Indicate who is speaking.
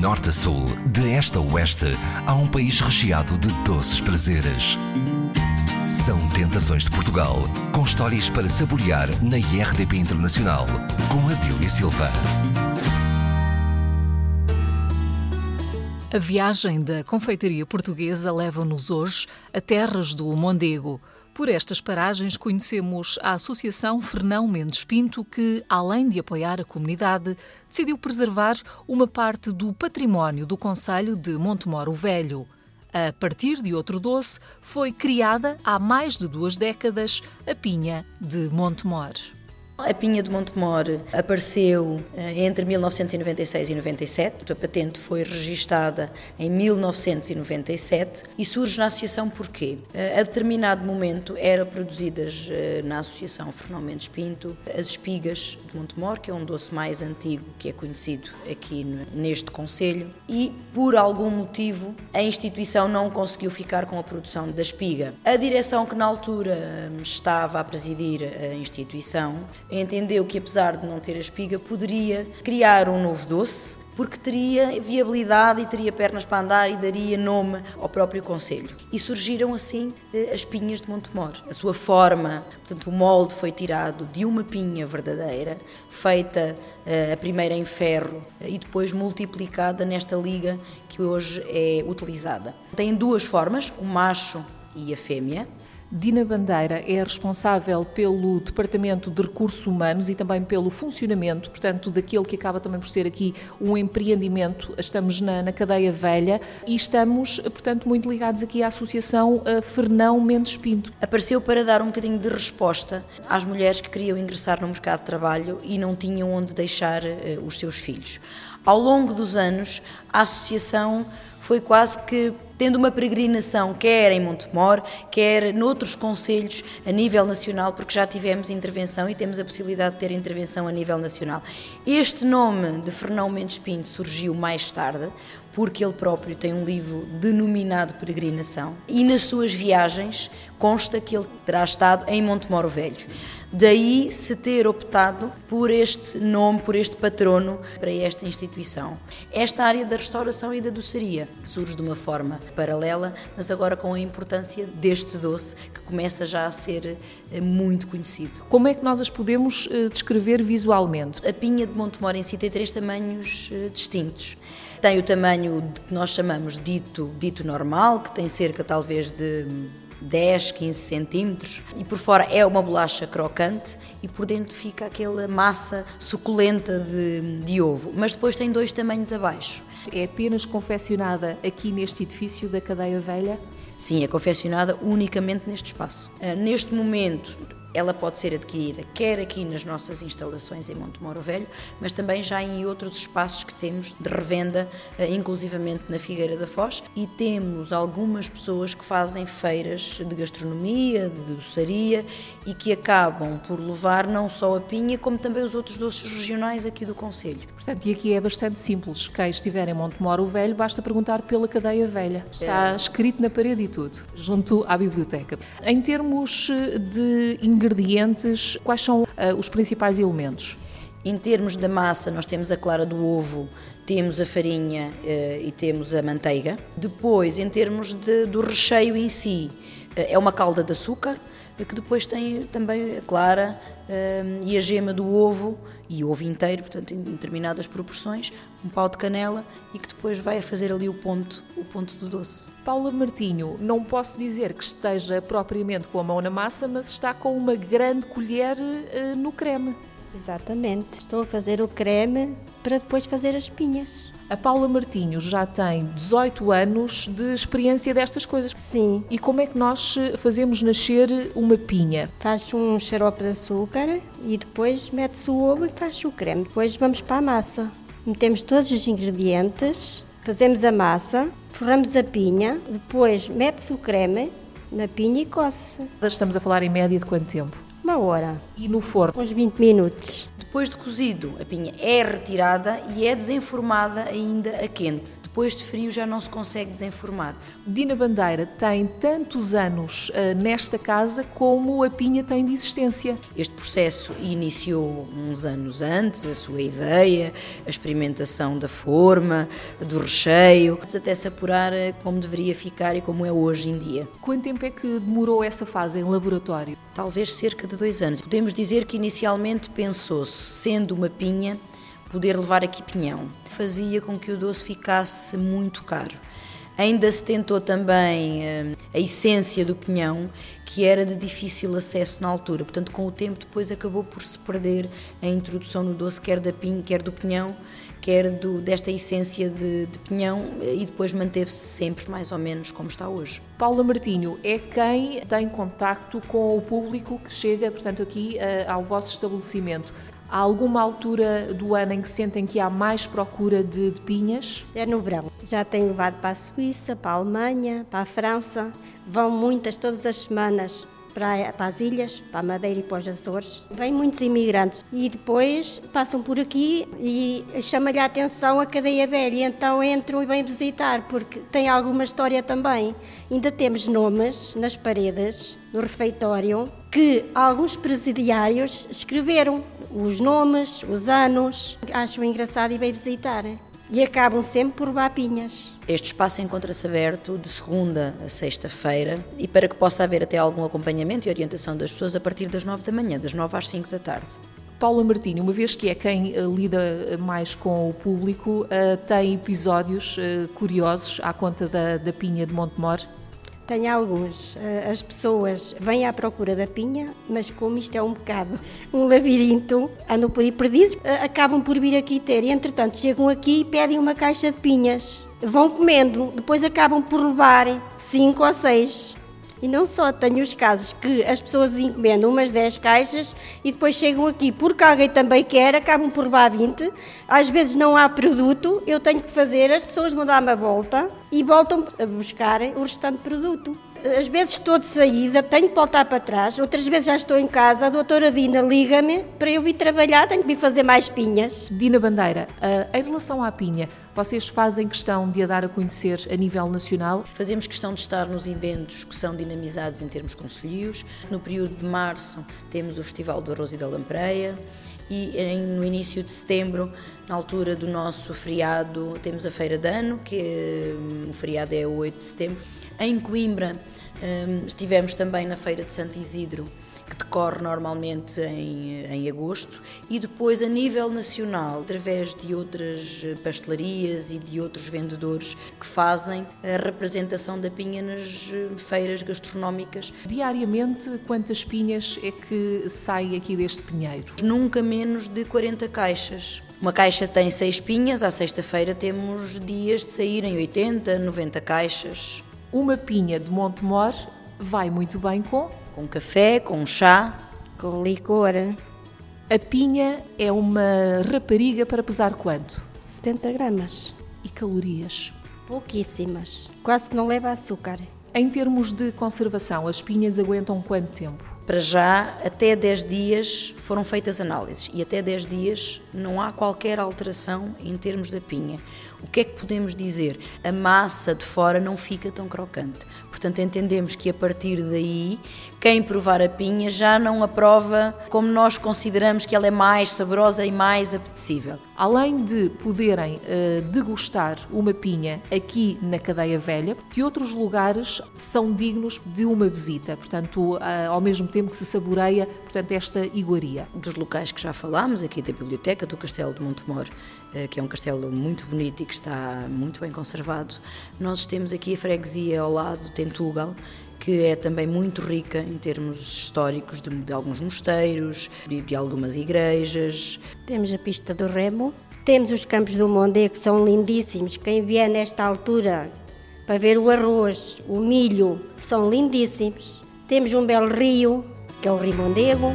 Speaker 1: norte a sul, de este a oeste, há um país recheado de doces prazeres. São Tentações de Portugal, com histórias para saborear na IRDP Internacional, com Adília Silva.
Speaker 2: A viagem da confeitaria portuguesa leva-nos hoje a terras do Mondego. Por estas paragens conhecemos a Associação Fernão Mendes Pinto, que, além de apoiar a comunidade, decidiu preservar uma parte do património do Conselho de Montemoro Velho. A partir de outro doce, foi criada há mais de duas décadas a Pinha de Montemor.
Speaker 3: A pinha de Montemor apareceu eh, entre 1996 e 97, a patente foi registada em 1997 e surge na associação porquê? Eh, a determinado momento eram produzidas eh, na associação Fernão Mendes Pinto as espigas de Montemor, que é um doce mais antigo que é conhecido aqui neste concelho, e por algum motivo a instituição não conseguiu ficar com a produção da espiga. A direção que na altura estava a presidir a instituição entendeu que, apesar de não ter a espiga, poderia criar um novo doce, porque teria viabilidade e teria pernas para andar e daria nome ao próprio Conselho. E surgiram assim eh, as pinhas de Montemor. A sua forma, portanto, o molde foi tirado de uma pinha verdadeira, feita eh, a primeira em ferro e depois multiplicada nesta liga que hoje é utilizada. Tem duas formas, o macho e a fêmea.
Speaker 2: Dina Bandeira é responsável pelo Departamento de Recursos Humanos e também pelo funcionamento, portanto, daquele que acaba também por ser aqui um empreendimento. Estamos na, na cadeia velha e estamos, portanto, muito ligados aqui à Associação eh, Fernão Mendes Pinto.
Speaker 3: Apareceu para dar um bocadinho de resposta às mulheres que queriam ingressar no mercado de trabalho e não tinham onde deixar uh, os seus filhos. Ao longo dos anos, a Associação foi quase que tendo uma peregrinação, quer em Montemor, quer noutros conselhos a nível nacional, porque já tivemos intervenção e temos a possibilidade de ter intervenção a nível nacional. Este nome de Fernão Mendes Pinto surgiu mais tarde, porque ele próprio tem um livro denominado Peregrinação, e nas suas viagens consta que ele terá estado em Montemoro Velho. Daí se ter optado por este nome, por este patrono para esta instituição. Esta área da restauração e da doçaria surge de uma forma paralela, mas agora com a importância deste doce que começa já a ser eh, muito conhecido.
Speaker 2: Como é que nós as podemos eh, descrever visualmente?
Speaker 3: A pinha de Montemor em si tem três tamanhos eh, distintos. Tem o tamanho que nós chamamos dito, dito normal, que tem cerca talvez de 10, 15 centímetros e por fora é uma bolacha crocante e por dentro fica aquela massa suculenta de, de ovo. Mas depois tem dois tamanhos abaixo.
Speaker 2: É apenas confeccionada aqui neste edifício da Cadeia Velha?
Speaker 3: Sim, é confeccionada unicamente neste espaço. Ah, neste momento, ela pode ser adquirida quer aqui nas nossas instalações em Montemoro Velho, mas também já em outros espaços que temos de revenda, eh, inclusivamente na Figueira da Foz, e temos algumas pessoas que fazem feiras de gastronomia, de doçaria e que acabam por levar não só a pinha, como também os outros doces regionais aqui do Conselho.
Speaker 2: Portanto, e aqui é bastante simples. Quem estiver em Montemoro Velho, basta perguntar pela cadeia velha. Está é. escrito na parede e tudo, junto à biblioteca. Em termos eh, de ingredientes, quais são uh, os principais elementos?
Speaker 3: Em termos da massa, nós temos a clara do ovo, temos a farinha uh, e temos a manteiga. Depois, em termos de, do recheio em si, uh, é uma calda de açúcar, que depois tem também a clara e a gema do ovo e ovo inteiro, portanto em determinadas proporções, um pau de canela e que depois vai a fazer ali o ponto, o ponto do doce.
Speaker 2: Paula Martinho, não posso dizer que esteja propriamente com a mão na massa, mas está com uma grande colher uh, no creme.
Speaker 4: Exatamente. Estou a fazer o creme para depois fazer as pinhas.
Speaker 2: A Paula Martinho já tem 18 anos de experiência destas coisas.
Speaker 4: Sim.
Speaker 2: E como é que nós fazemos nascer uma pinha?
Speaker 4: Faz um xarope de açúcar e depois mete-se o ovo e faz o creme. Depois vamos para a massa. Metemos todos os ingredientes, fazemos a massa, forramos a pinha, depois mete-se o creme na pinha e coce.
Speaker 2: Estamos a falar em média de quanto tempo?
Speaker 4: Uma hora.
Speaker 2: E no forno?
Speaker 4: Uns 20 minutos.
Speaker 3: Depois de cozido, a pinha é retirada e é desenformada ainda a quente. Depois de frio já não se consegue desenformar.
Speaker 2: Dina Bandeira tem tantos anos uh, nesta casa como a pinha tem de existência.
Speaker 3: Este processo iniciou uns anos antes, a sua ideia, a experimentação da forma, do recheio, até se apurar eh, como deveria ficar e como é hoje em dia.
Speaker 2: Quanto tempo é que demorou essa fase em laboratório?
Speaker 3: Talvez cerca de dois anos. Podemos dizer que inicialmente pensou-se sendo uma pinha, poder levar aqui pinhão. Fazia com que o doce ficasse muito caro. Ainda se tentou também eh, a essência do pinhão, que era de difícil acesso na altura. Portanto, com o tempo, depois acabou por se perder a introdução no doce, quer da pinha, quer do pinhão, quer do, desta essência de, de pinhão, e depois manteve-se sempre mais ou menos como está hoje.
Speaker 2: Paula Martinho é quem tem contacto com o público que chega, portanto, aqui eh, ao vosso estabelecimento. Há alguma altura do ano em que sentem que há mais procura de, de pinhas?
Speaker 4: É no verão. Já tenho levado para a Suíça, para a Alemanha, para a França. Vão muitas todas as semanas para, para as ilhas, para a Madeira e para os Açores. Vêm muitos imigrantes e depois passam por aqui e chama-lhe a atenção a cadeia velha. Então entram e vêm visitar, porque tem alguma história também. Ainda temos nomes nas paredes, no refeitório, que alguns presidiários escreveram os nomes, os anos. Acham engraçado e vêm visitar. E acabam sempre por vapinhas.
Speaker 3: Este espaço encontra-se aberto de segunda a sexta-feira e para que possa haver até algum acompanhamento e orientação das pessoas a partir das nove da manhã, das nove às cinco da tarde.
Speaker 2: Paula Martini, uma vez que é quem uh, lida mais com o público, uh, tem episódios uh, curiosos à conta da, da Pinha de Montemor?
Speaker 4: Tenho alguns. Eh, as pessoas vêm à procura da pinha, mas como isto é um bocado um labirinto, andam por aí perdidos, eh, acabam por vir aqui ter. E, entretanto, chegam aqui e pedem uma caixa de pinhas. Vão comendo, depois acabam por levar cinco ou seis. E não só, tenho os casos que as pessoas encomendam umas 10 caixas e depois chegam aqui porque alguém também quer, acabam por levar 20. Às vezes não há produto, eu tenho que fazer, as pessoas vão dar uma volta e voltam a buscar o restante produto. Às vezes estou de saída, tenho que voltar para trás, outras vezes já estou em casa, a doutora Dina liga-me para eu vir trabalhar, tenho que vir fazer mais pinhas.
Speaker 2: Dina Bandeira, uh, em relação à pinha, vocês fazem questão de a dar a conhecer a nível nacional?
Speaker 3: Fazemos questão de estar nos eventos que são dinamizados em termos conselhos. No período de março temos o Festival do Arroz e da Lampreia e no início de setembro, na altura do nosso feriado, temos a Feira de Ano, que hum, o feriado é o 8 de setembro. Em Coimbra hum, estivemos também na Feira de Santo Isidro, que decorre normalmente em, em agosto, e depois a nível nacional, através de outras pastelarias e de outros vendedores que fazem a representação da pinha nas eh, feiras gastronómicas.
Speaker 2: Diariamente, quantas pinhas é que saem aqui deste pinheiro?
Speaker 3: Nunca menos de 40 caixas. Uma caixa tem seis pinhas, à sexta-feira temos dias de saírem 80, 90 caixas.
Speaker 2: Uma pinha de Montemor vai muito bem com
Speaker 3: com café, com chá.
Speaker 4: Com licor.
Speaker 2: A pinha é uma rapariga para pesar quanto?
Speaker 4: 70 gramas.
Speaker 2: E calorias?
Speaker 4: Pouquíssimas. Quase que não leva açúcar.
Speaker 2: Em termos de conservação, as pinhas aguentam quanto tempo?
Speaker 3: Para já, até 10 dias foram feitas análises e até 10 dias não há qualquer alteração em termos da pinha. O que é que podemos dizer? A massa de fora não fica tão crocante. Portanto, entendemos que a partir daí, quem provar a pinha já não a prova como nós consideramos que ela é mais saborosa e mais apetecível.
Speaker 2: Além de poderem uh, degustar uma pinha aqui na Cadeia Velha, que outros lugares são dignos de uma visita? Portanto, uh, ao mesmo tempo que se saboreia portanto, esta iguaria.
Speaker 3: Dos locais que já falámos, aqui da biblioteca do Castelo de Montemor, uh, que é um castelo muito bonito e que está muito bem conservado, nós temos aqui a freguesia ao lado, Tentugal, que é também muito rica em termos históricos de, de alguns mosteiros, de, de, algumas igrejas.
Speaker 4: Temos a pista do Remo, temos os campos do Mondê que são lindíssimos. Quem vier nesta altura para ver o arroz, o milho, são lindíssimos. Temos um belo rio, que é o Rio Mondego.